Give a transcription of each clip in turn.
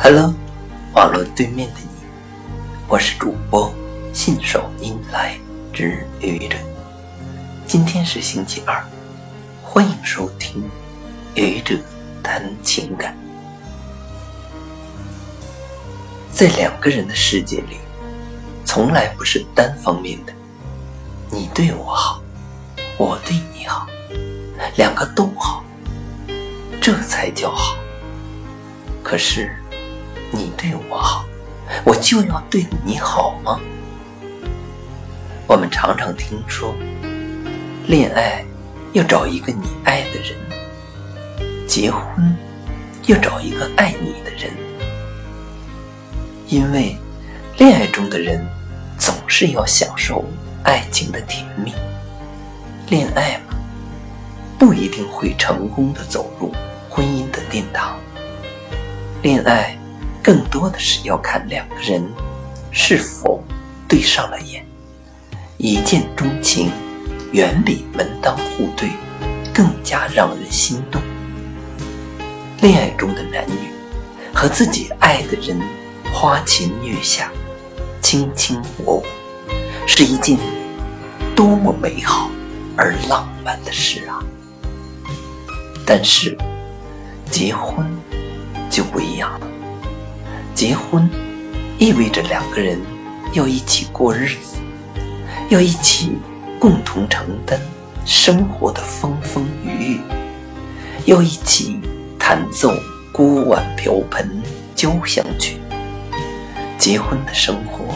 Hello，网络对面的你，我是主播信手拈来之愚者。今天是星期二，欢迎收听愚者谈情感。在两个人的世界里，从来不是单方面的，你对我好，我对你好，两个都好，这才叫好。可是。你对我好，我就要对你好吗？我们常常听说，恋爱要找一个你爱的人，结婚要找一个爱你的人，因为恋爱中的人总是要享受爱情的甜蜜。恋爱嘛，不一定会成功的走入婚姻的殿堂。恋爱。更多的是要看两个人是否对上了眼，一见钟情远比门当户对更加让人心动。恋爱中的男女和自己爱的人花前月下、卿卿我我，是一件多么美好而浪漫的事啊！但是结婚就不一样了。结婚意味着两个人要一起过日子，要一起共同承担生活的风风雨雨，要一起弹奏锅碗瓢盆交响曲。结婚的生活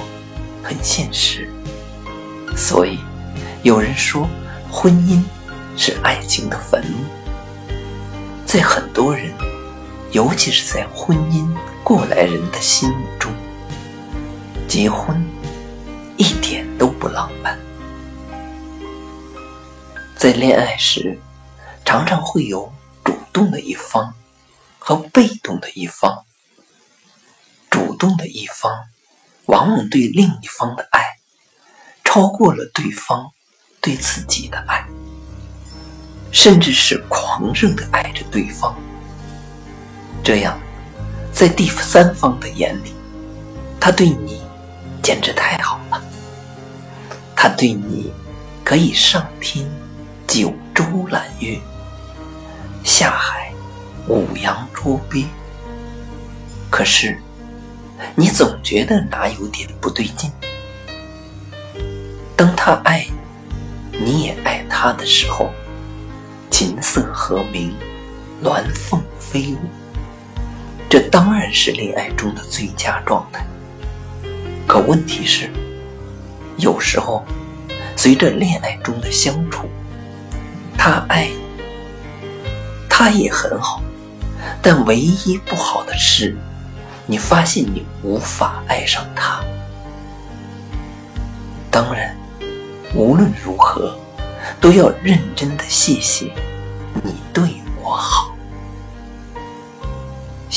很现实，所以有人说婚姻是爱情的坟墓。在很多人，尤其是在婚姻。过来人的心目中，结婚一点都不浪漫。在恋爱时，常常会有主动的一方和被动的一方。主动的一方往往对另一方的爱超过了对方对自己的爱，甚至是狂热的爱着对方。这样。在第三方的眼里，他对你简直太好了。他对你可以上天九州揽月，下海五洋捉鳖。可是你总觉得哪有点不对劲。当他爱你，你也爱他的时候，琴瑟和鸣，鸾凤飞舞。这当然是恋爱中的最佳状态。可问题是，有时候随着恋爱中的相处，他爱你，他也很好，但唯一不好的是，你发现你无法爱上他。当然，无论如何，都要认真的谢谢你对